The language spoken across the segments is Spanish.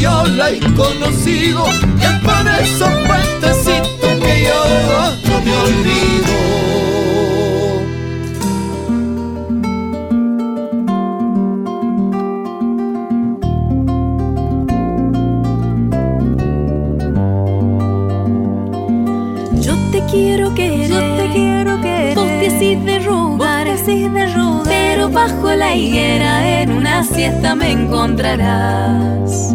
yo la he conocido, y es por esos puentecitos que yo no me olvido. Yo te quiero querer, yo te quiero querer. Vos te rogar, vos te de rogar. Pero bajo la higuera en una siesta me encontrarás.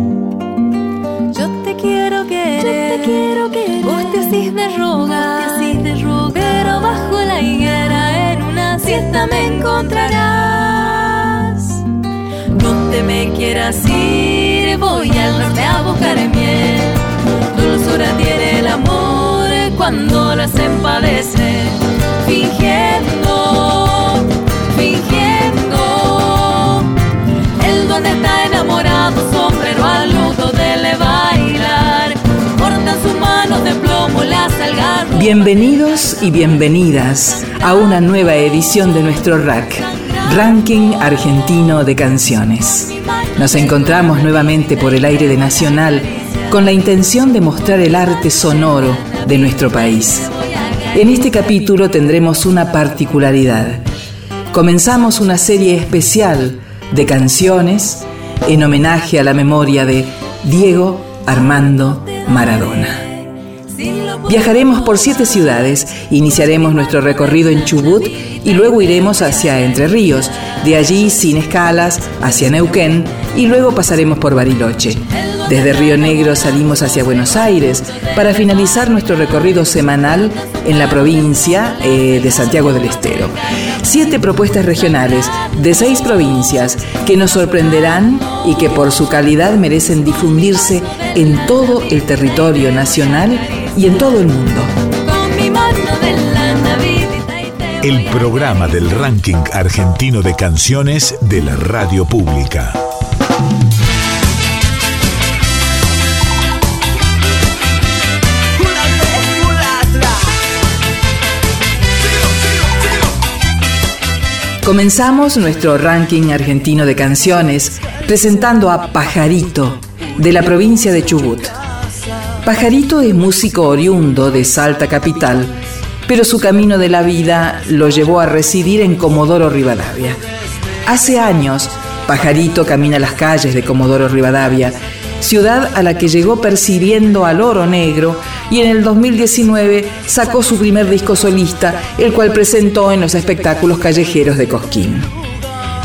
Quiero querer, yo te quiero querer. Vos te hacís de rogar, vos te hacís de rogar. Pero bajo la higuera en una siesta me encontrarás. Te me quieras ir, voy al norte a buscar miel. Dulzura tiene el amor cuando las empadece, fingiendo, fingiendo. El donde está enamorado, sombrero al Bienvenidos y bienvenidas a una nueva edición de nuestro rack, Ranking Argentino de Canciones. Nos encontramos nuevamente por el aire de Nacional con la intención de mostrar el arte sonoro de nuestro país. En este capítulo tendremos una particularidad. Comenzamos una serie especial de canciones en homenaje a la memoria de Diego Armando Maradona. Viajaremos por siete ciudades, iniciaremos nuestro recorrido en Chubut y luego iremos hacia Entre Ríos, de allí sin escalas hacia Neuquén y luego pasaremos por Bariloche. Desde Río Negro salimos hacia Buenos Aires para finalizar nuestro recorrido semanal en la provincia eh, de Santiago del Estero. Siete propuestas regionales de seis provincias que nos sorprenderán y que por su calidad merecen difundirse en todo el territorio nacional y en todo el mundo. El programa del ranking argentino de canciones de la radio pública. Comenzamos nuestro ranking argentino de canciones presentando a Pajarito, de la provincia de Chubut. Pajarito es músico oriundo de Salta Capital, pero su camino de la vida lo llevó a residir en Comodoro Rivadavia. Hace años, Pajarito camina las calles de Comodoro Rivadavia, ciudad a la que llegó percibiendo al oro negro y en el 2019 sacó su primer disco solista, el cual presentó en los espectáculos callejeros de Cosquín.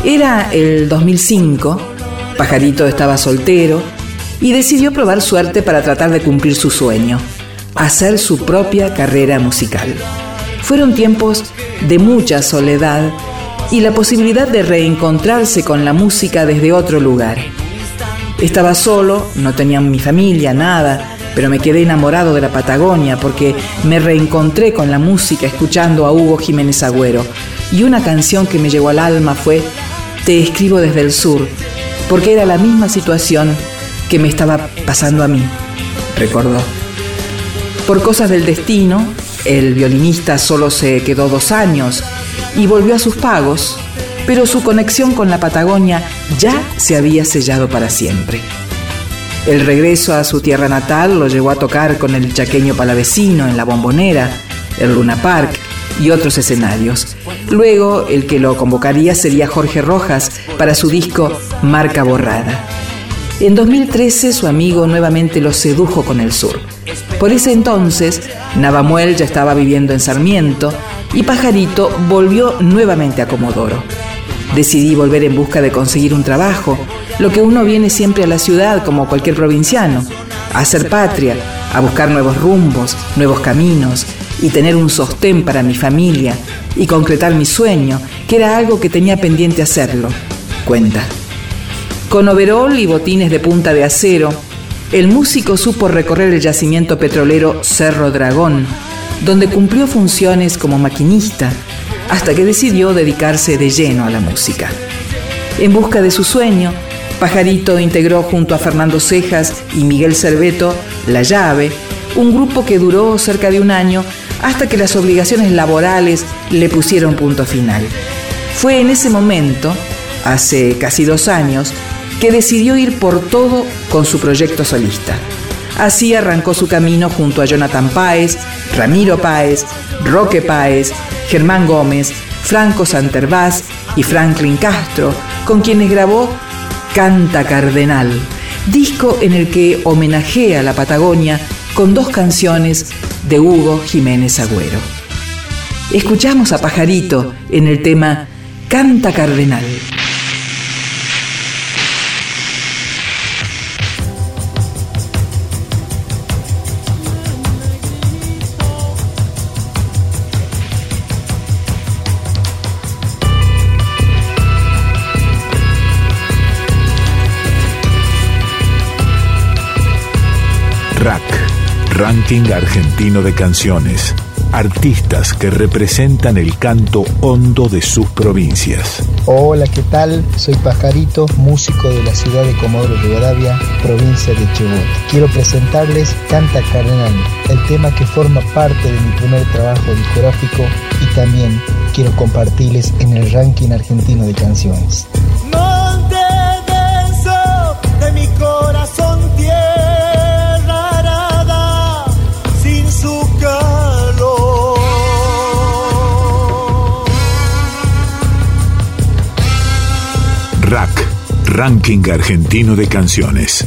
Era el 2005, Pajarito estaba soltero y decidió probar suerte para tratar de cumplir su sueño, hacer su propia carrera musical. Fueron tiempos de mucha soledad y la posibilidad de reencontrarse con la música desde otro lugar. Estaba solo, no tenía mi familia, nada, pero me quedé enamorado de la Patagonia porque me reencontré con la música escuchando a Hugo Jiménez Agüero. Y una canción que me llegó al alma fue Te escribo desde el sur, porque era la misma situación que me estaba pasando a mí, recordó. Por cosas del destino, el violinista solo se quedó dos años y volvió a sus pagos, pero su conexión con la Patagonia ya se había sellado para siempre. El regreso a su tierra natal lo llevó a tocar con el chaqueño palavecino en la Bombonera, el Luna Park y otros escenarios. Luego, el que lo convocaría sería Jorge Rojas para su disco Marca Borrada. En 2013 su amigo nuevamente lo sedujo con el sur. Por ese entonces, Navamuel ya estaba viviendo en Sarmiento y Pajarito volvió nuevamente a Comodoro. Decidí volver en busca de conseguir un trabajo, lo que uno viene siempre a la ciudad como cualquier provinciano, a hacer patria, a buscar nuevos rumbos, nuevos caminos y tener un sostén para mi familia y concretar mi sueño, que era algo que tenía pendiente hacerlo. Cuenta. Con overol y botines de punta de acero, el músico supo recorrer el yacimiento petrolero Cerro Dragón, donde cumplió funciones como maquinista, hasta que decidió dedicarse de lleno a la música. En busca de su sueño, Pajarito integró junto a Fernando Cejas y Miguel Cerveto La Llave, un grupo que duró cerca de un año hasta que las obligaciones laborales le pusieron punto final. Fue en ese momento, hace casi dos años, que decidió ir por todo con su proyecto solista. Así arrancó su camino junto a Jonathan Páez, Ramiro Páez, Roque Páez, Germán Gómez, Franco Santervaz y Franklin Castro, con quienes grabó Canta Cardenal, disco en el que homenajea a la Patagonia con dos canciones de Hugo Jiménez Agüero. Escuchamos a Pajarito en el tema Canta Cardenal. Ranking Argentino de Canciones. Artistas que representan el canto hondo de sus provincias. Hola, ¿qué tal? Soy Pajarito, músico de la ciudad de Comodoro Rivadavia, provincia de Chubut. Quiero presentarles Canta Cardenal, el tema que forma parte de mi primer trabajo discográfico y también quiero compartirles en el ranking argentino de canciones. Ranking Argentino de Canciones.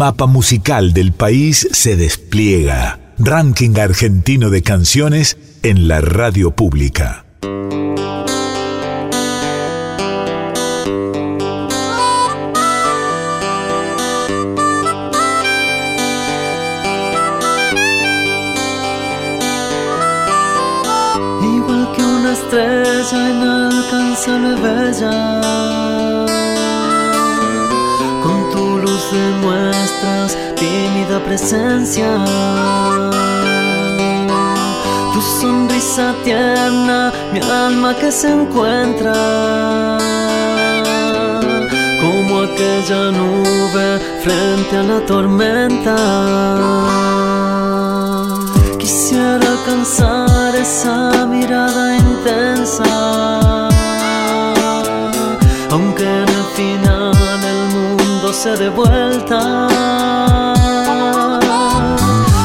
Mapa musical del país se despliega. Ranking argentino de canciones en la radio pública. Igual que una estrella inalcanzable bella demuestras tímida presencia. Tu sonrisa tierna, mi alma que se encuentra como aquella nube frente a la tormenta. Quisiera alcanzar esa mirada intensa, dé vuelta.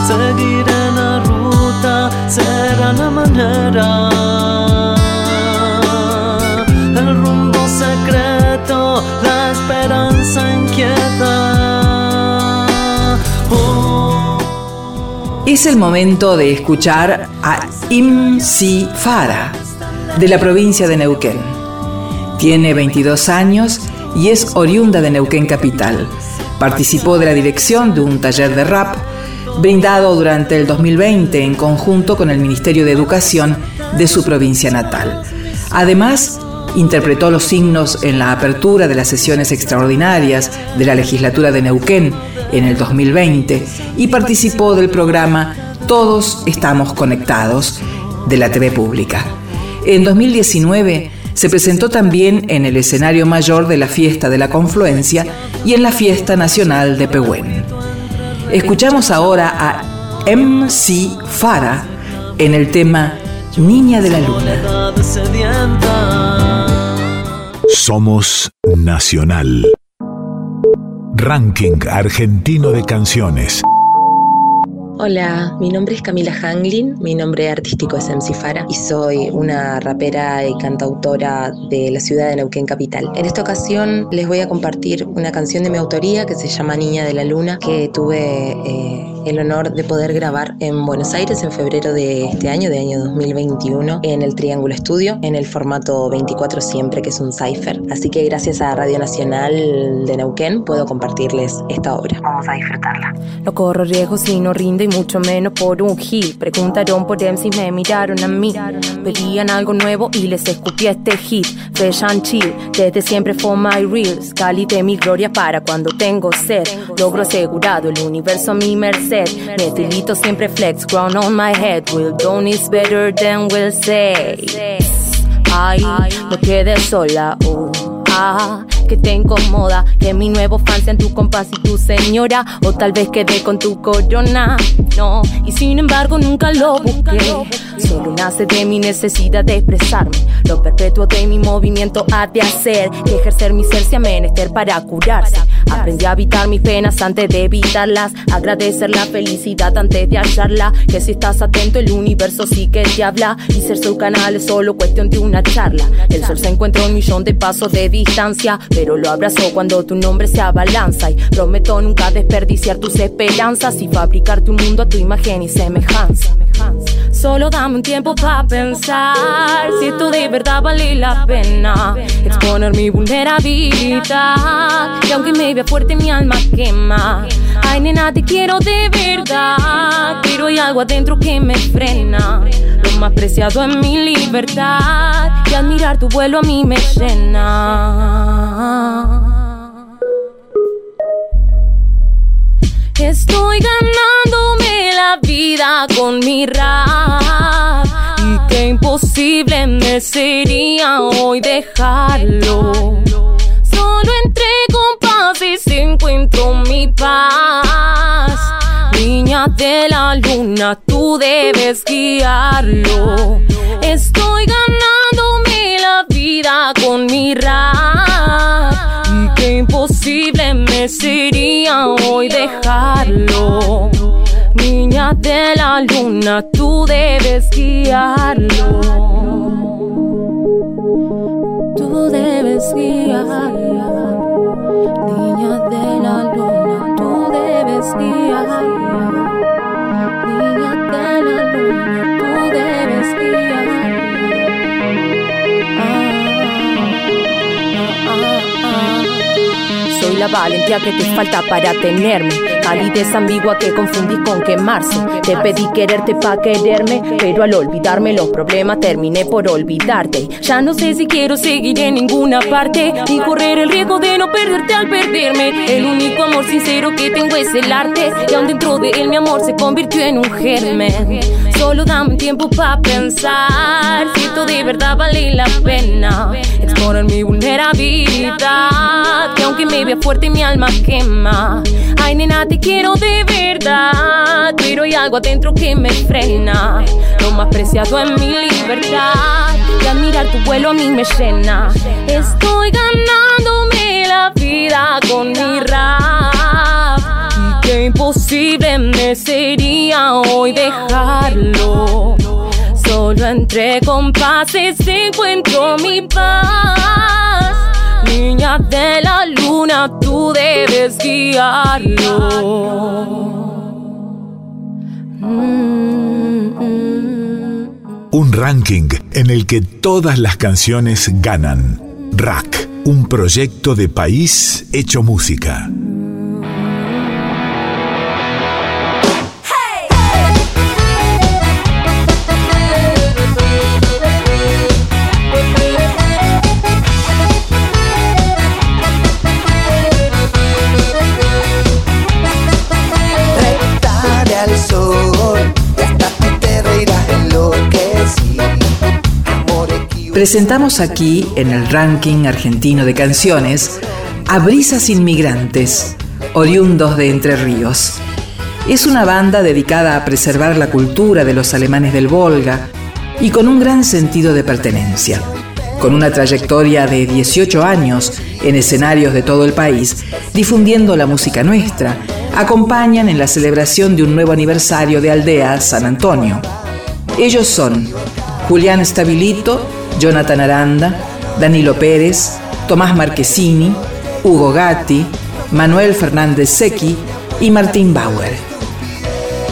Seguiré la ruta, será la manera. El rumbo secreto, la esperanza inquieta. Oh. Es el momento de escuchar a Imsi Fara, de la provincia de Neuquén. Tiene 22 años y es oriunda de Neuquén Capital. Participó de la dirección de un taller de rap brindado durante el 2020 en conjunto con el Ministerio de Educación de su provincia natal. Además, interpretó los signos en la apertura de las sesiones extraordinarias de la legislatura de Neuquén en el 2020 y participó del programa Todos estamos conectados de la TV pública. En 2019 se presentó también en el escenario mayor de la Fiesta de la Confluencia y en la Fiesta Nacional de Pehuen. Escuchamos ahora a MC Fara en el tema Niña de la Luna. Somos Nacional. Ranking Argentino de Canciones. Hola, mi nombre es Camila Hanglin, mi nombre artístico es MC Fara y soy una rapera y cantautora de la ciudad de Neuquén Capital. En esta ocasión les voy a compartir una canción de mi autoría que se llama Niña de la Luna, que tuve eh, el honor de poder grabar en Buenos Aires en febrero de este año, de año 2021, en el Triángulo Estudio, en el formato 24 siempre, que es un cipher. Así que gracias a Radio Nacional de Neuquén puedo compartirles esta obra. Vamos a disfrutarla. No corro riesgo si no rindo y mucho menos por un hit. Preguntaron por MC y me miraron a mí. Pedían algo nuevo y les escupí este hit. Fresh and chill, desde siempre for my reels. Cali de mi gloria para cuando tengo sed. Logro asegurado el universo a mi merced. Metilito siempre flex, crown on my head. Will done is better than will say. Ay, no quedes sola, oh, ah, que te incomoda que mi nuevo fan sean tu compás y tu señora, o tal vez quede con tu corona, no, y sin embargo nunca lo busqué, solo nace de mi necesidad de expresarme, lo perpetuo de mi movimiento ha de hacer, que ejercer mi ser sea menester para curarse, aprendí a evitar mis penas antes de evitarlas, agradecer la felicidad antes de hallarla, que si estás atento el universo sí que te habla, y ser su canal es solo cuestión de una charla, el sol se encuentra a un millón de pasos de distancia, pero lo abrazo cuando tu nombre se abalanza y prometo nunca desperdiciar tus esperanzas y fabricarte un mundo a tu imagen y semejanza. Solo dame un tiempo para pensar si esto de verdad vale la pena. Exponer mi vulnerabilidad. Y aunque me vea fuerte, mi alma quema. Ay, nena, te quiero de verdad. Pero hay algo adentro que me frena. Lo más preciado es mi libertad. Y admirar tu vuelo a mí me llena. Estoy ganándome vida con mi rap. Y qué imposible me sería hoy dejarlo. Solo entre compases encuentro mi paz. Niña de la luna, tú debes guiarlo. Estoy ganándome la vida con mi rap. Y qué imposible me sería hoy dejarlo. Niña de la luna, tú debes guiarlo. Tú debes guiarlo. La valentía que te falta para tenerme. Calidez ambigua que confundí con quemarse. Te pedí quererte pa' quererme, pero al olvidarme los problemas terminé por olvidarte. Ya no sé si quiero seguir en ninguna parte, ni correr el riesgo de no perderte al perderme. El único amor sincero que tengo es el arte, y aún dentro de él mi amor se convirtió en un germen. Solo dame tiempo para pensar si tú de verdad vale la pena exponer mi vulnerabilidad. Que aunque me vea fuerte mi alma quema. Ay, nena, te quiero de verdad. Pero hay algo adentro que me frena. Lo más preciado en mi libertad. Y admirar tu vuelo a mí me llena. Estoy ganándome hoy dejarlo. Solo entre compases encuentro mi paz. Niña de la luna, tú debes guiarlo. Un ranking en el que todas las canciones ganan. Rack, un proyecto de país hecho música. Presentamos aquí, en el ranking argentino de canciones, a Brisas Inmigrantes, oriundos de Entre Ríos. Es una banda dedicada a preservar la cultura de los alemanes del Volga y con un gran sentido de pertenencia. Con una trayectoria de 18 años en escenarios de todo el país, difundiendo la música nuestra, acompañan en la celebración de un nuevo aniversario de Aldea San Antonio. Ellos son Julián Stabilito, Jonathan Aranda, Danilo Pérez, Tomás Marquesini, Hugo Gatti, Manuel Fernández Secchi y Martín Bauer.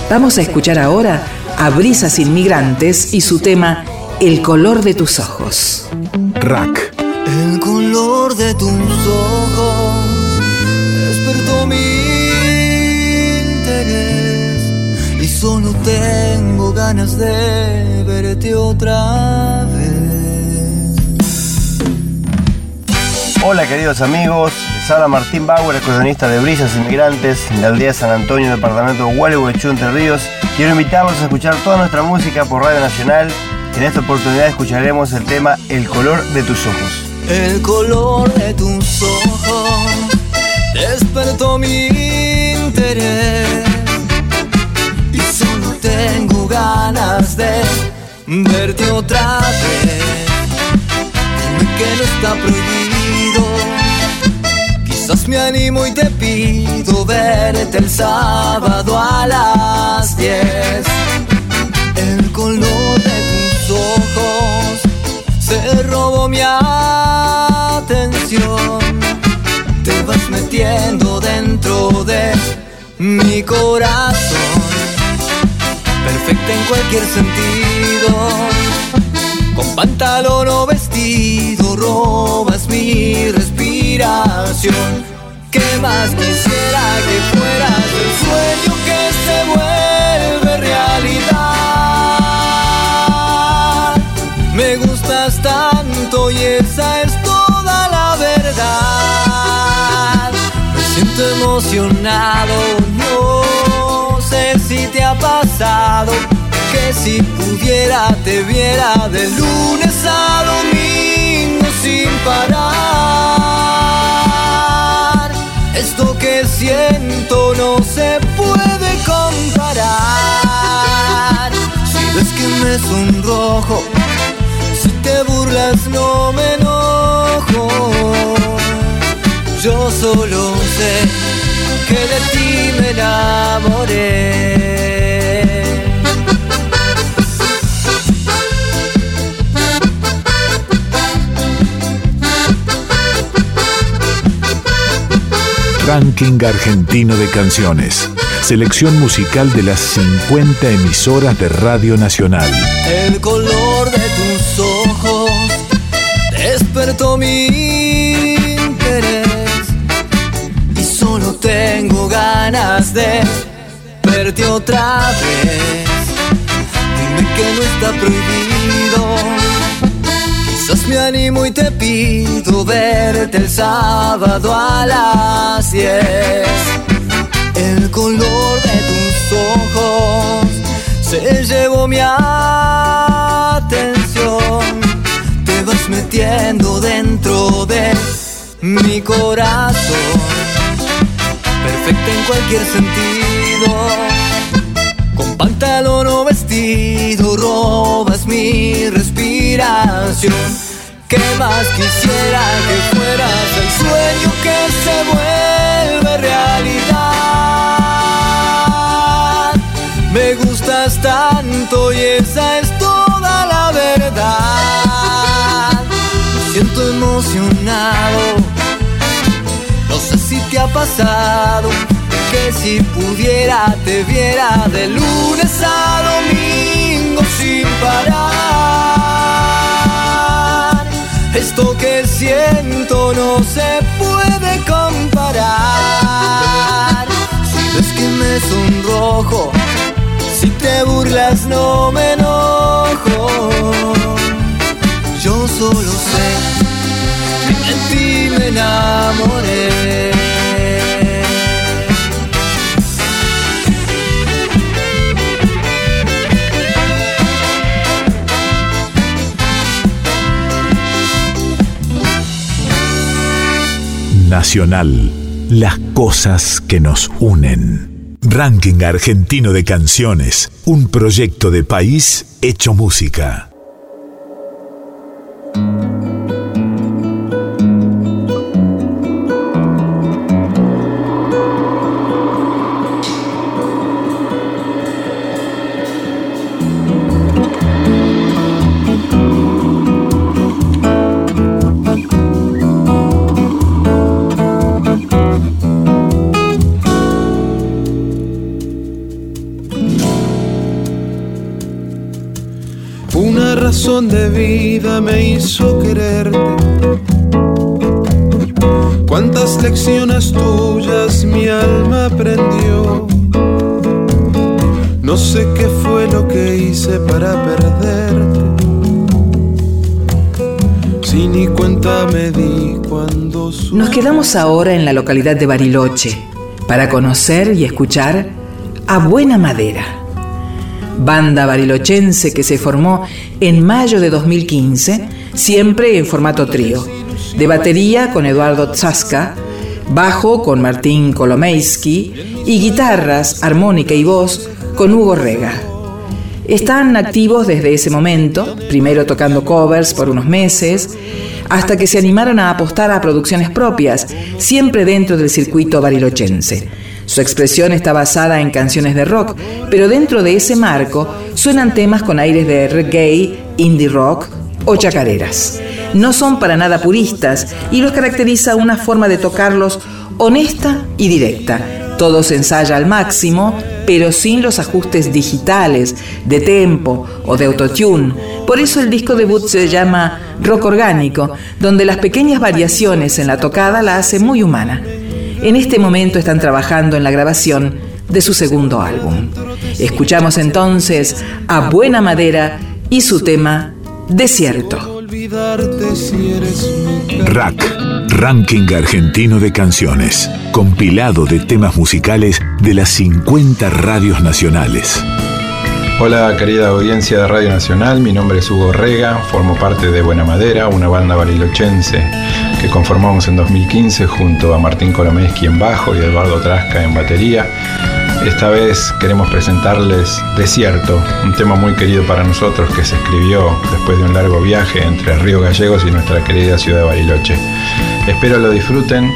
Vamos a escuchar ahora a Brisas Inmigrantes y su tema El color de tus ojos. Rack, El color de tus ojos despertó mi interés y solo tengo ganas de verte otra vez. Hola queridos amigos, les Martín Bauer, acordeonista de Brisas Inmigrantes de la aldea San Antonio, departamento de Gualeguaychú, Entre Ríos. Quiero invitarlos a escuchar toda nuestra música por Radio Nacional. En esta oportunidad escucharemos el tema El color de tus ojos. El color de tus ojos despertó mi interés y solo tengo ganas de verte otra vez. Dime que no está prohibido. Quizás me animo y te pido verte el sábado a las 10. El color de tus ojos se robó mi atención. Te vas metiendo dentro de mi corazón. Perfecta en cualquier sentido. Con pantalón o vestido robas mi respiración. ¿Qué más quisiera que fueras el sueño que se vuelve realidad? Me gustas tanto y esa es toda la verdad. Me siento emocionado, no sé si te ha pasado si pudiera te viera de lunes a domingo sin parar. Esto que siento no se puede comparar. Si ves que me sonrojo, si te burlas no me enojo. Yo solo sé que de ti me enamoré. Ranking Argentino de Canciones. Selección musical de las 50 emisoras de Radio Nacional. El color de tus ojos despertó mi interés y solo tengo ganas de verte otra vez. Dime que no está prohibido. Me animo y te pido verte el sábado a las 10. El color de tus ojos se llevó mi atención. Te vas metiendo dentro de mi corazón, perfecta en cualquier sentido. Con pantalón o vestido robas mi respiración. ¿Qué más quisiera que fueras el sueño que se vuelve realidad? Me gustas tanto y esa es toda la verdad. Me siento emocionado. No sé si te ha pasado que si pudiera te viera de lunes a domingo sin parar. Esto que siento no se puede comparar. Si ves que me sonrojo, si te burlas no me enojo. Yo solo sé que de ti me enamoré. Nacional, las cosas que nos unen. Ranking Argentino de Canciones, un proyecto de país hecho música. Razón de vida me hizo quererte. Cuántas lecciones tuyas mi alma aprendió. No sé qué fue lo que hice para perderte. Si ni cuenta me di cuando Nos quedamos ahora en la localidad de Bariloche para conocer y escuchar a Buena Madera, banda barilochense que se formó en mayo de 2015, siempre en formato trío, de batería con Eduardo Tsaska, bajo con Martín Kolomeisky y guitarras, armónica y voz con Hugo Rega. Están activos desde ese momento, primero tocando covers por unos meses, hasta que se animaron a apostar a producciones propias, siempre dentro del circuito barilochense. Su expresión está basada en canciones de rock, pero dentro de ese marco suenan temas con aires de reggae, indie rock o chacareras. No son para nada puristas y los caracteriza una forma de tocarlos honesta y directa. Todo se ensaya al máximo, pero sin los ajustes digitales, de tempo o de autotune. Por eso el disco debut se llama Rock Orgánico, donde las pequeñas variaciones en la tocada la hacen muy humana. En este momento están trabajando en la grabación de su segundo álbum. Escuchamos entonces a Buena Madera y su tema Desierto. Rack, Ranking Argentino de Canciones, compilado de temas musicales de las 50 radios nacionales. Hola querida audiencia de Radio Nacional, mi nombre es Hugo Rega, formo parte de Buena Madera, una banda barilochense que conformamos en 2015 junto a Martín Kolomeski en bajo y Eduardo Trasca en batería. Esta vez queremos presentarles Desierto, un tema muy querido para nosotros que se escribió después de un largo viaje entre Río Gallegos y nuestra querida ciudad de Bariloche. Espero lo disfruten,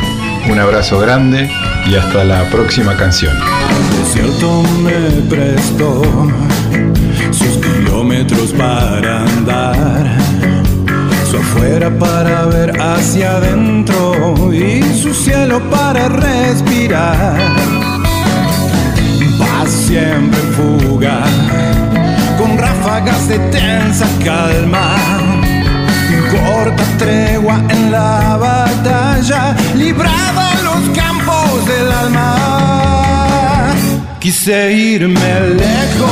un abrazo grande y hasta la próxima canción. desierto me prestó sus kilómetros para andar, su afuera para ver hacia adentro y su cielo para respirar. Paz siempre en fuga, con ráfagas de tensa calma. Corta tregua en la batalla, librada los campos del alma. Quise irme lejos,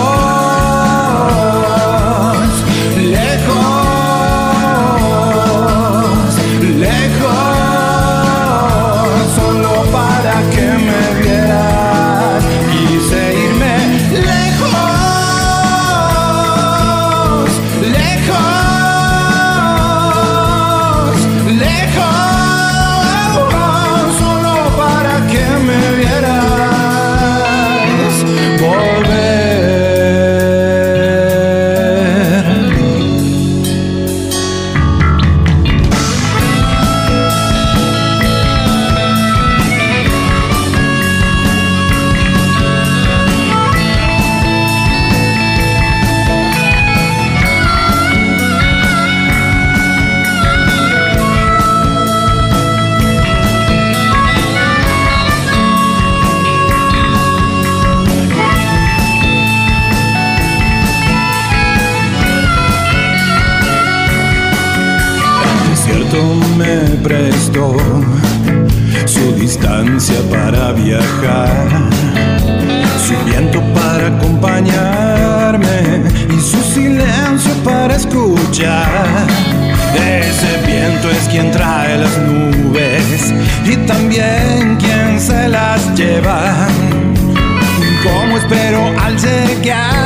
lejos, su distancia para viajar, su viento para acompañarme y su silencio para escuchar. Ese viento es quien trae las nubes y también quien se las lleva. ¿Cómo espero al llegar?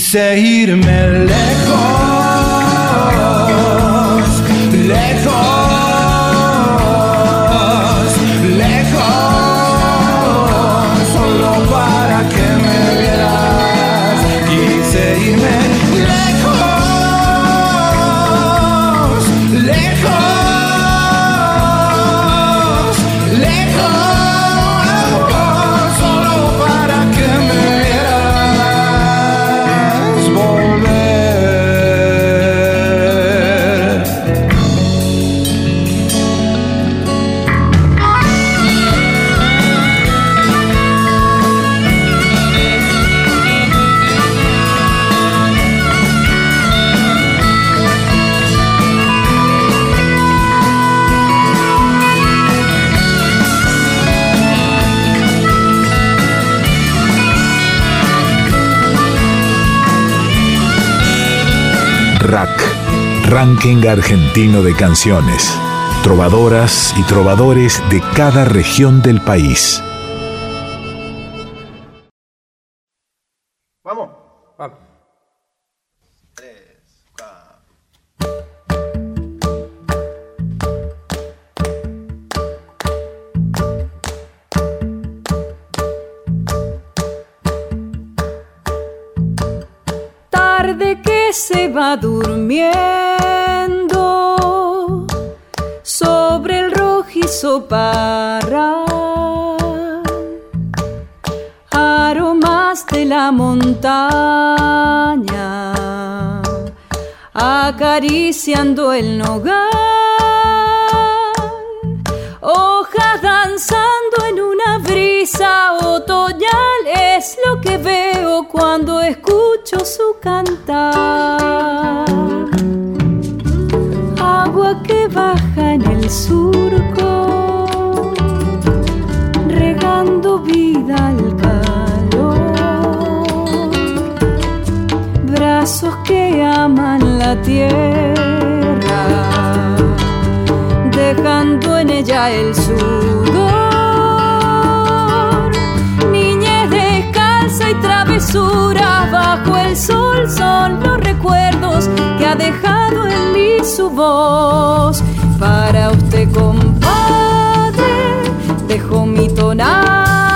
Hiszen hírmellek van. Ranking argentino de canciones, trovadoras y trovadores de cada región del país. Va durmiendo para aromas de la montaña, acariciando el nogal, hojas danzando brisa otoñal, es lo que veo cuando escucho su cantar. Agua que baja en el surco vida al calor. Brazos que aman la tierra, dejando en ella el sudor. Descalza y travesura bajo el sol son los recuerdos que ha dejado en mí su voz. Para usted, compadre, dejo mi tonada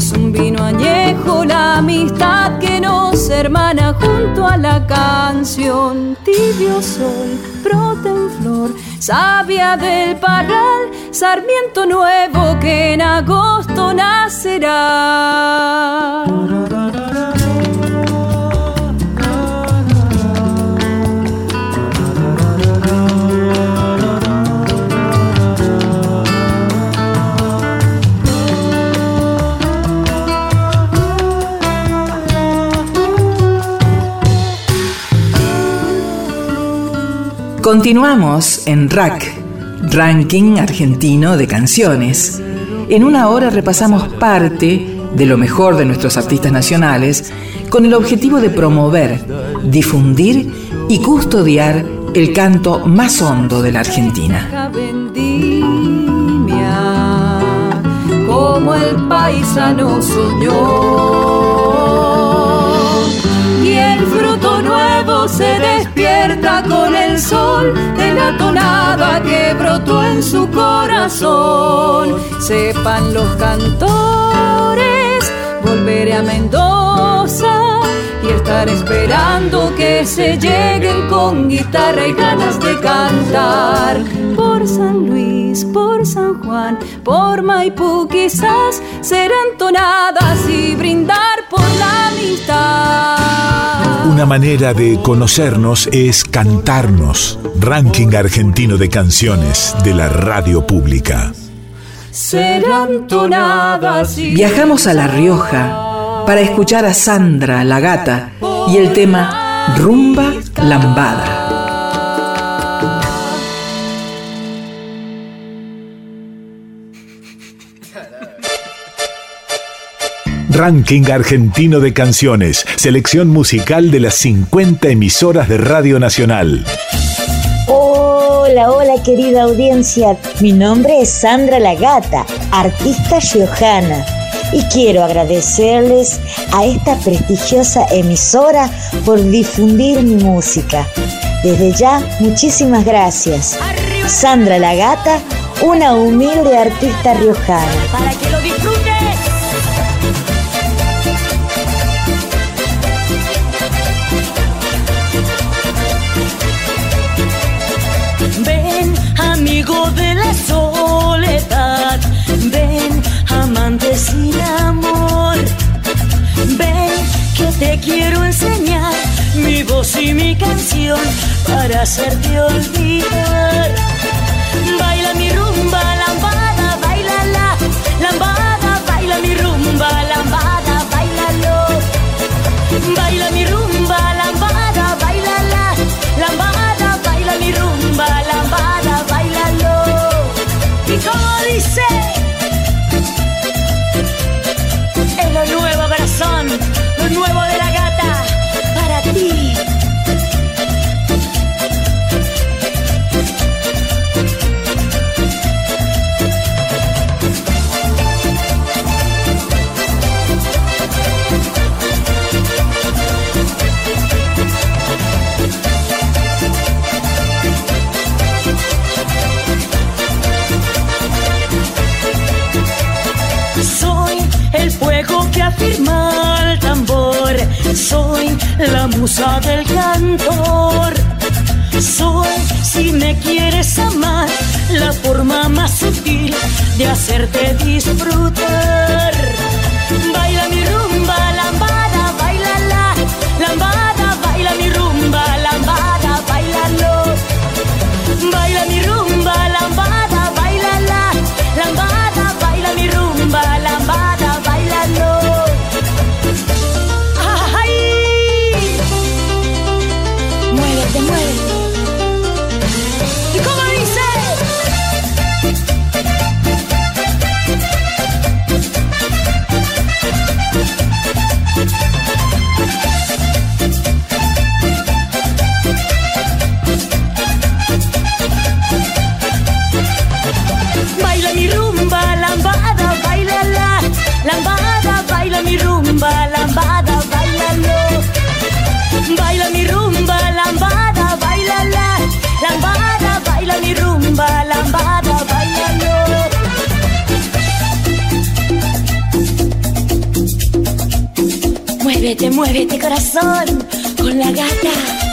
es un vino añejo, la amistad que nos hermana junto a la canción. Tibio sol, brota en flor, sabia del parral, sarmiento nuevo que en agosto nacerá. Continuamos en RAC, Ranking Argentino de Canciones. En una hora repasamos parte de lo mejor de nuestros artistas nacionales con el objetivo de promover, difundir y custodiar el canto más hondo de la Argentina. Como el soñó. Se despierta con el sol de la tonada que brotó en su corazón. Sepan los cantores, volveré a Mendoza y estar esperando que se lleguen con guitarra y ganas de cantar. Por San Luis, por San Juan, por Maipú quizás serán tonadas y brindar por la amistad. Una manera de conocernos es cantarnos. Ranking argentino de canciones de la radio pública. Serán tonadas y Viajamos a La Rioja para escuchar a Sandra, la gata, y el tema Rumba Lambada. Ranking argentino de canciones. Selección musical de las 50 emisoras de Radio Nacional. Hola, hola querida audiencia. Mi nombre es Sandra La Gata, artista riojana. Y quiero agradecerles a esta prestigiosa emisora por difundir mi música. Desde ya, muchísimas gracias. Sandra La Gata, una humilde artista riojana. Para que lo disfrutes. Amigo de la soledad. Ven, amante sin amor. Ven, que te quiero enseñar mi voz y mi canción para hacerte olvidar. Baila mi rumba, lambada, baila la lambada, baila mi rumba, la musa del cantor. Soy, si me quieres amar, la forma más sutil de hacerte disfrutar. Baila mi rumba, Muévete, muévete corazón con la gata.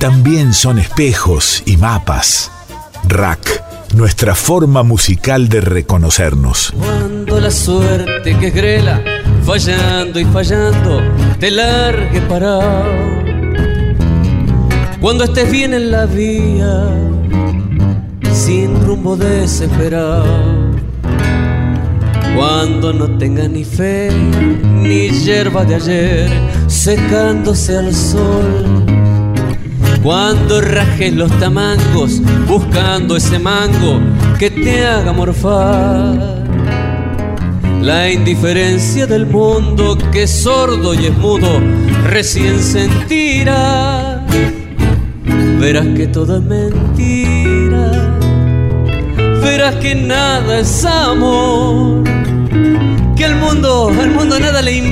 También son espejos y mapas. Rack, nuestra forma musical de reconocernos. Cuando la suerte que es grela, fallando y fallando, te largue parado. Cuando estés bien en la vía, sin rumbo desesperado. Cuando no tengas ni fe, ni hierba de ayer, secándose al sol. Cuando rajes los tamangos, buscando ese mango que te haga morfar. La indiferencia del mundo que es sordo y es mudo recién sentirá. Verás que todo es mentira. Verás que nada es amor. Que al mundo, al mundo nada le importa.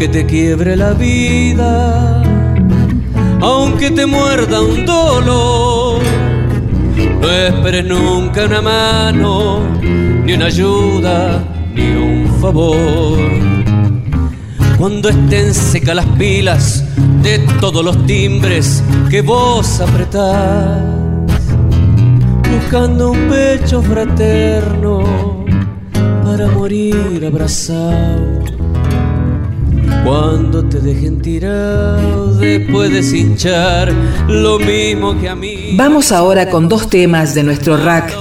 Aunque te quiebre la vida. Aunque te muerda un dolor. No esperes nunca una mano, ni una ayuda, ni un favor. Cuando estén secas las pilas de todos los timbres que vos apretás, buscando un pecho fraterno para morir abrazado. Cuando te dejen tirado, de hinchar lo mismo que a mí. Vamos ahora con dos temas de nuestro rack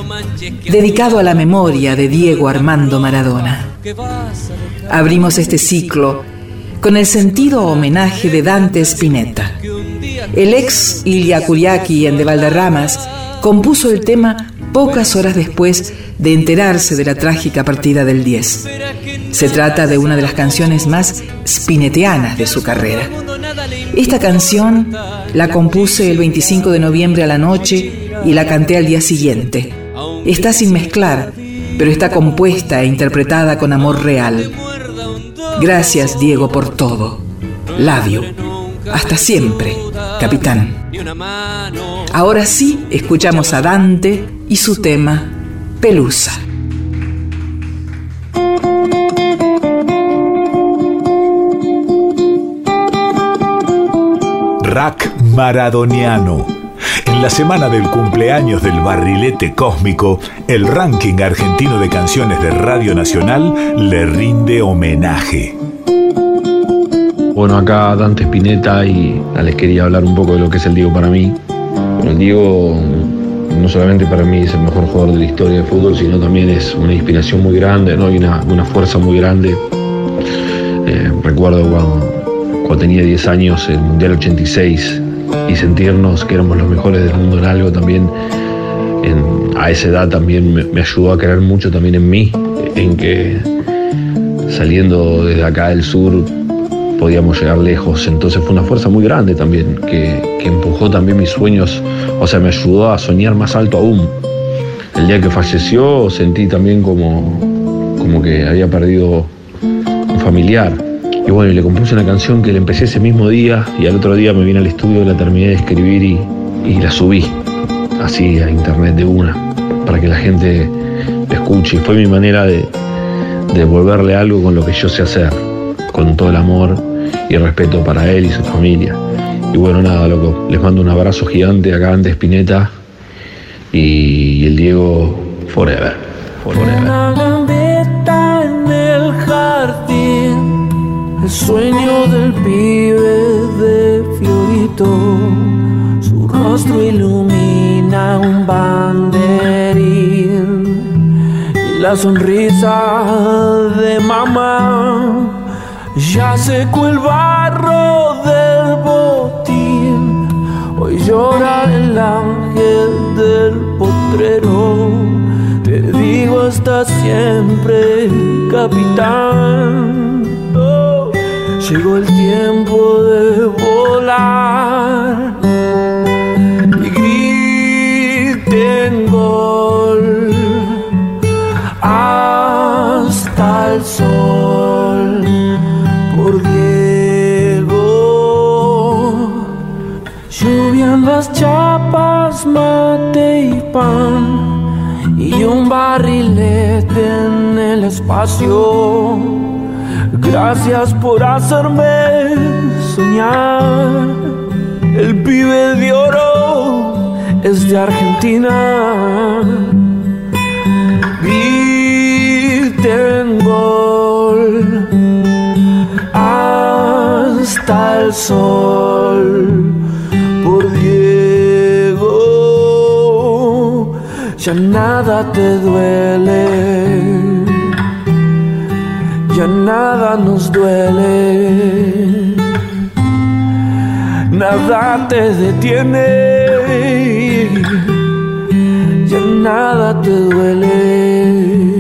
dedicado a la memoria de Diego Armando Maradona. Abrimos este ciclo con el sentido homenaje de Dante Spinetta. El ex Ilya Kuriaki en De Valderramas compuso el tema pocas horas después de enterarse de la trágica partida del 10. Se trata de una de las canciones más spinetianas de su carrera. Esta canción la compuse el 25 de noviembre a la noche y la canté al día siguiente. Está sin mezclar, pero está compuesta e interpretada con amor real. Gracias, Diego, por todo. Labio. Hasta siempre, capitán. Ahora sí, escuchamos a Dante y su tema Pelusa. Rack Maradoniano. En la semana del cumpleaños del barrilete cósmico, el ranking argentino de canciones de Radio Nacional le rinde homenaje. Bueno, acá Dante Spinetta y les quería hablar un poco de lo que es el Diego para mí. El Diego no solamente para mí es el mejor jugador de la historia del fútbol, sino también es una inspiración muy grande ¿no? y una, una fuerza muy grande. Eh, recuerdo cuando, cuando tenía 10 años, el Mundial 86, y sentirnos que éramos los mejores del mundo en algo también, en, a esa edad también me, me ayudó a creer mucho también en mí, en que saliendo desde acá del sur podíamos llegar lejos. Entonces fue una fuerza muy grande también, que, que, empujó también mis sueños, o sea, me ayudó a soñar más alto aún. El día que falleció sentí también como, como que había perdido un familiar. Y bueno, y le compuse una canción que le empecé ese mismo día y al otro día me vine al estudio, la terminé de escribir y, y la subí así a internet de una, para que la gente escuche. Y fue mi manera de, de devolverle algo con lo que yo sé hacer, con todo el amor y respeto para él y su familia. Y bueno, nada, loco, les mando un abrazo gigante acá ante Spinetta y, el Diego forever, forever. El sueño del pibe de Fiorito, su rostro ilumina un banderín y la sonrisa de mamá ya secó el barro del botín, hoy llora el ángel del potrero. Te digo hasta siempre, capitán. Llegó el tiempo de volar y griten gol hasta el sol por Diego. Lluvia en las chapas, mate y pan, y un barrilete en el espacio. Gracias por hacerme soñar. El pibe de oro es de Argentina. Griten gol hasta el sol por Diego. Ya nada te duele ya nada nos duele, nada te detiene, ya nada te duele.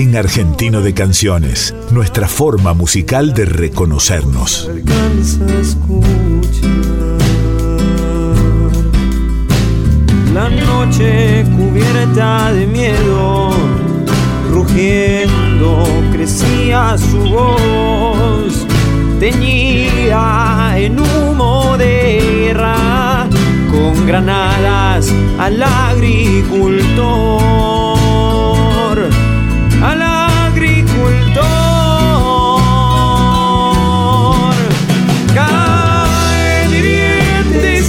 Ranking Argentino de Canciones, nuestra forma musical de reconocernos. La noche cubierta de miedo, rugiendo crecía su voz, teñida en humo de guerra, con granadas al agricultor,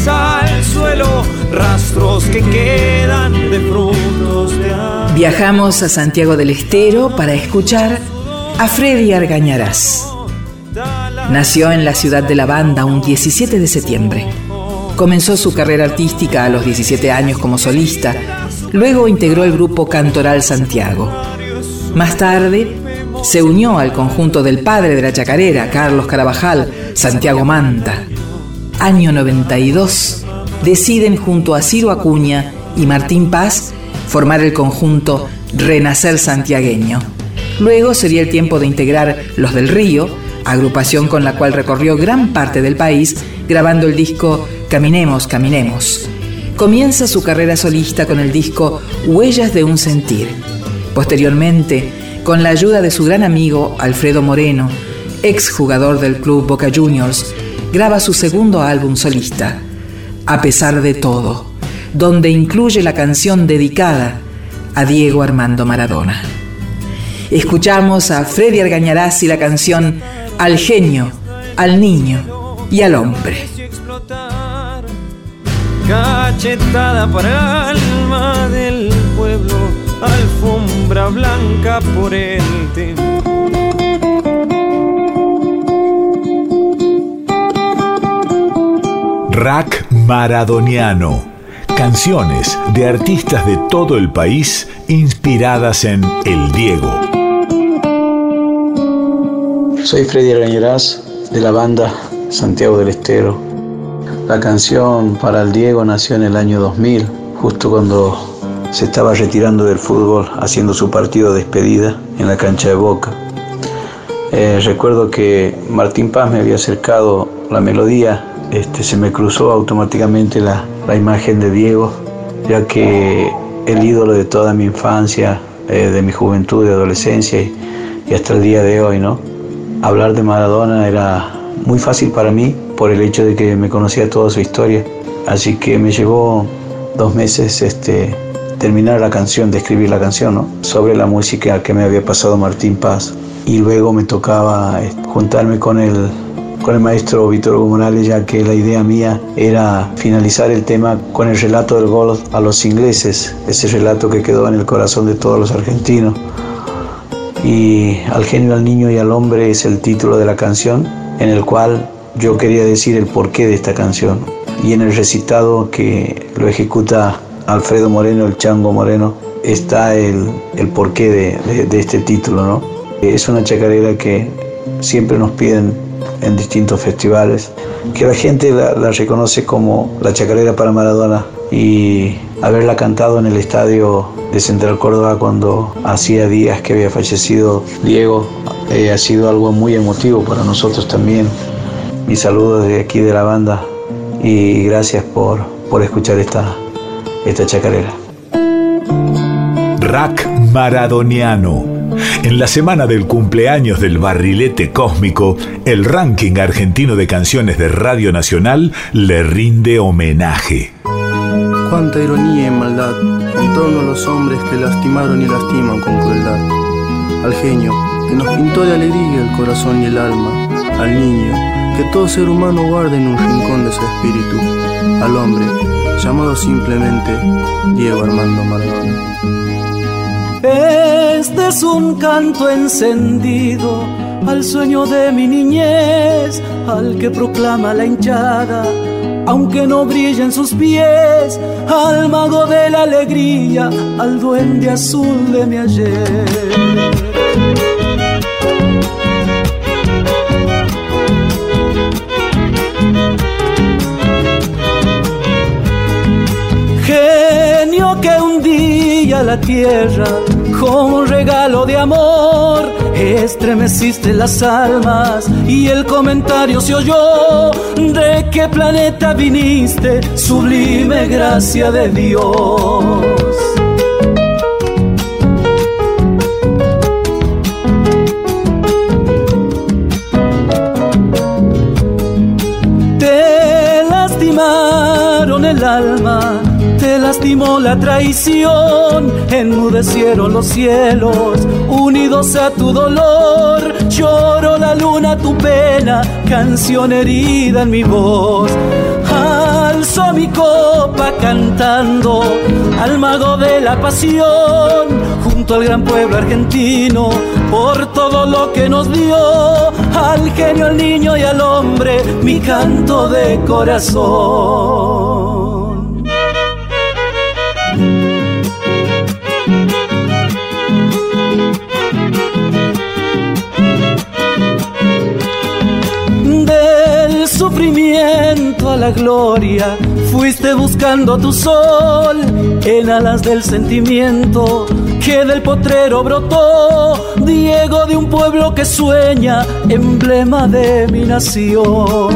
al suelo, rastros que quedan de frutos de. Viajamos a Santiago del Estero para escuchar a Freddy Argañarás. Nació en la ciudad de La Banda un 17 de septiembre. Comenzó su carrera artística a los 17 años como solista, luego integró el grupo Cantoral Santiago. Más tarde, se unió al conjunto del padre de la chacarera, Carlos Carabajal, Santiago Manta. Año 92, deciden junto a Ciro Acuña y Martín Paz formar el conjunto Renacer Santiagueño. Luego sería el tiempo de integrar Los del Río, agrupación con la cual recorrió gran parte del país grabando el disco Caminemos, Caminemos. Comienza su carrera solista con el disco Huellas de un Sentir. Posteriormente, con la ayuda de su gran amigo Alfredo Moreno, ex jugador del club Boca Juniors, graba su segundo álbum solista, A pesar de todo, donde incluye la canción dedicada a Diego Armando Maradona. Escuchamos a Freddy Argañarás y la canción Al genio, al niño y al hombre. Cachetada para el alma del pueblo, blanca por el tiempo. Rack Maradoniano. Canciones de artistas de todo el país inspiradas en El Diego. Soy Freddy Argañarás de la banda Santiago del Estero. La canción para el Diego nació en el año 2000, justo cuando se estaba retirando del fútbol, haciendo su partido de despedida en la cancha de Boca. Eh, recuerdo que Martín Paz me había acercado la melodía, este, se me cruzó automáticamente la, la imagen de Diego, ya que el ídolo de toda mi infancia, eh, de mi juventud, de adolescencia y, y hasta el día de hoy, ¿no? Hablar de Maradona era muy fácil para mí por el hecho de que me conocía toda su historia. Así que me llevó dos meses este, terminar la canción, de escribir la canción, ¿no? sobre la música que me había pasado Martín Paz. Y luego me tocaba eh, juntarme con el, con el maestro Víctor Hugo Morales, ya que la idea mía era finalizar el tema con el relato del gol a los ingleses, ese relato que quedó en el corazón de todos los argentinos. y Al genio, al niño y al hombre es el título de la canción en el cual yo quería decir el porqué de esta canción. Y en el recitado que lo ejecuta Alfredo Moreno, el Chango Moreno, está el, el porqué de, de, este título. ¿no? Es una chacarera que siempre nos piden en distintos festivales, que la gente la, reconoce como la chacarera para Maradona y haberla cantado en el estadio de Central Córdoba cuando hacía días que había fallecido Diego eh, ha sido algo muy emotivo para nosotros también. Mi saludo desde aquí de la banda y gracias por, por escuchar esta, esta chacarera. Rack Maradoniano. En la semana del cumpleaños del barrilete cósmico, el ranking argentino de canciones de Radio Nacional le rinde homenaje. Cuánta ironía y maldad en torno a los hombres que lastimaron y lastiman con crueldad. Al genio que nos pintó de alegría el corazón y el alma. Al niño que todo ser humano guarda en un rincón de su espíritu. Al hombre llamado simplemente Diego Armando Maradona. Este es un canto encendido al sueño de mi niñez, al que proclama la hinchada aunque no brillen sus pies, al mago de la alegría, al duende azul de mi ayer. Que un día la tierra como un regalo de amor. Estremeciste las almas y el comentario se oyó de qué planeta viniste, sublime gracia de Dios. Lastimó la traición, enmudecieron los cielos, unidos a tu dolor, lloro la luna tu pena, canción herida en mi voz. Alzo mi copa cantando al mago de la pasión, junto al gran pueblo argentino, por todo lo que nos dio, al genio, al niño y al hombre, mi canto de corazón. A la gloria, fuiste buscando tu sol en alas del sentimiento que del potrero brotó, Diego de un pueblo que sueña, emblema de mi nación.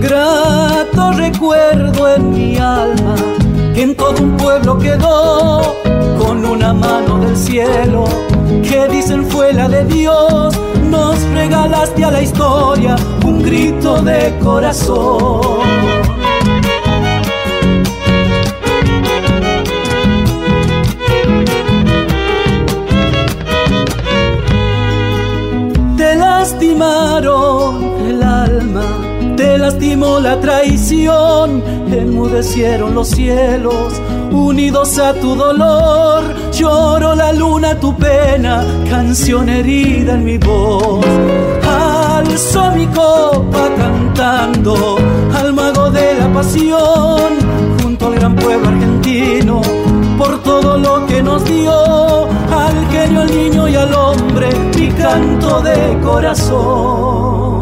Grato recuerdo en mi alma en todo un pueblo quedó de Dios. Nos regalaste a la historia un grito de corazón. Te lastimaron el alma, te lastimó la traición enmudecieron los cielos, unidos a tu dolor, lloro la luna tu pena, canción herida en mi voz. Alzo mi copa cantando al mago de la pasión, junto al gran pueblo argentino, por todo lo que nos dio, al genio, al niño y al hombre, mi canto de corazón.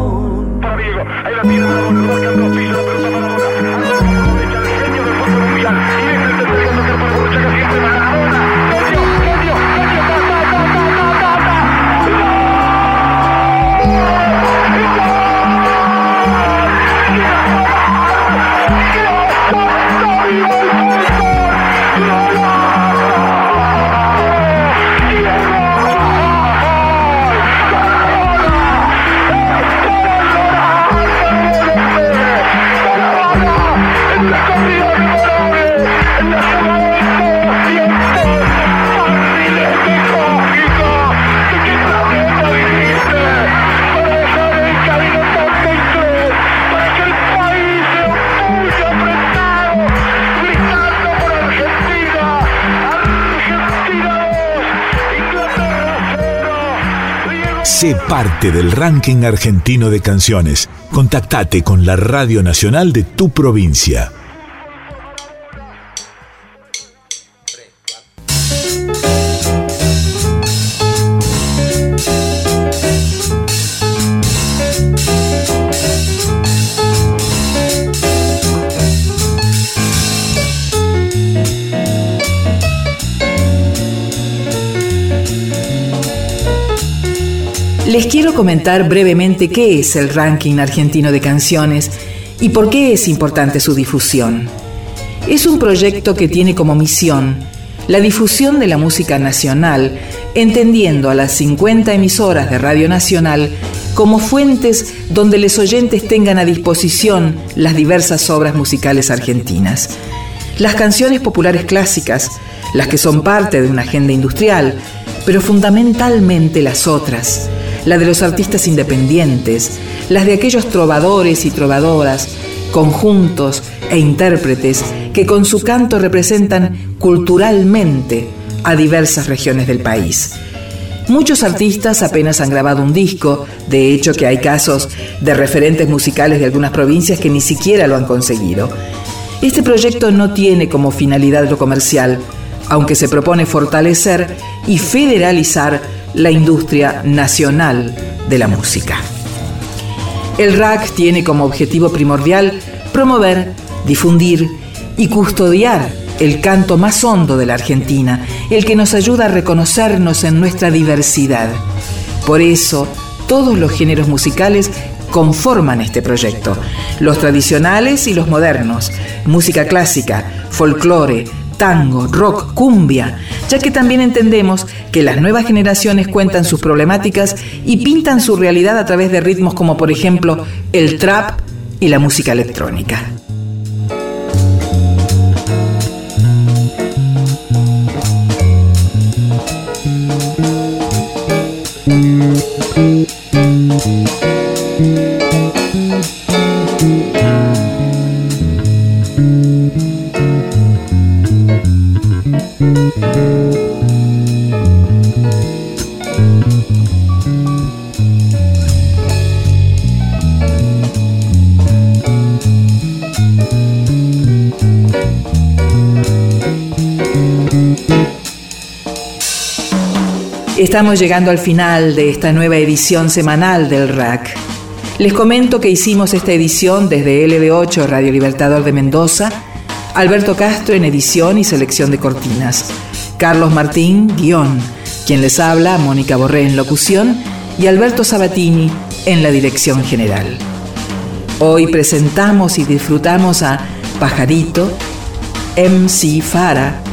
Sé parte del ranking argentino de canciones. Contactate con la Radio Nacional de tu provincia. Les quiero comentar brevemente qué es el ranking argentino de canciones y por qué es importante su difusión. Es un proyecto que tiene como misión la difusión de la música nacional, entendiendo a las 50 emisoras de Radio Nacional como fuentes donde los oyentes tengan a disposición las diversas obras musicales argentinas. Las canciones populares clásicas, las que son parte de una agenda industrial, pero fundamentalmente las otras, la de los artistas independientes, las de aquellos trovadores y trovadoras, conjuntos e intérpretes que con su canto representan culturalmente a diversas regiones del país. Muchos artistas apenas han grabado un disco, de hecho que hay casos de referentes musicales de algunas provincias que ni siquiera lo han conseguido. Este proyecto no tiene como finalidad lo comercial, aunque se propone fortalecer y federalizar la industria nacional de la música. El RAC tiene como objetivo primordial promover, difundir y custodiar el canto más hondo de la Argentina, el que nos ayuda a reconocernos en nuestra diversidad. Por eso, todos los géneros musicales conforman este proyecto, los tradicionales y los modernos, música clásica, folclore, tango, rock, cumbia, ya que también entendemos que las nuevas generaciones cuentan sus problemáticas y pintan su realidad a través de ritmos como por ejemplo el trap y la música electrónica. Estamos llegando al final de esta nueva edición semanal del RAC. Les comento que hicimos esta edición desde LB8 Radio Libertador de Mendoza, Alberto Castro en edición y selección de cortinas, Carlos Martín, guion, quien les habla, Mónica Borré en locución y Alberto Sabatini en la dirección general. Hoy presentamos y disfrutamos a Pajarito, MC Fara,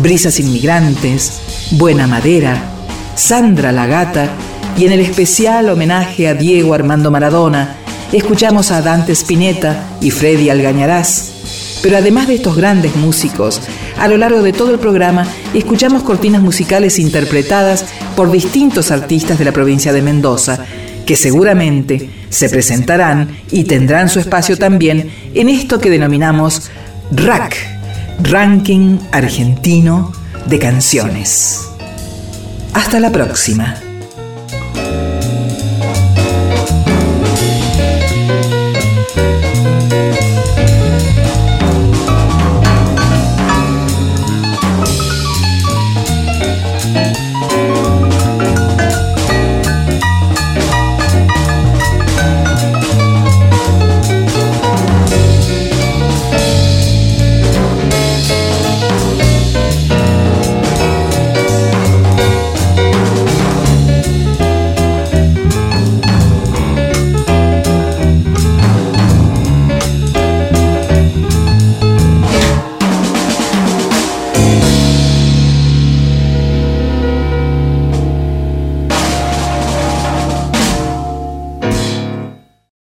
Brisas Inmigrantes, Buena Madera, Sandra la Gata y en el especial homenaje a Diego Armando Maradona, escuchamos a Dante Spinetta y Freddy Algañarás. Pero además de estos grandes músicos, a lo largo de todo el programa escuchamos cortinas musicales interpretadas por distintos artistas de la provincia de Mendoza, que seguramente se presentarán y tendrán su espacio también en esto que denominamos RAC, Ranking Argentino de Canciones. Hasta la próxima.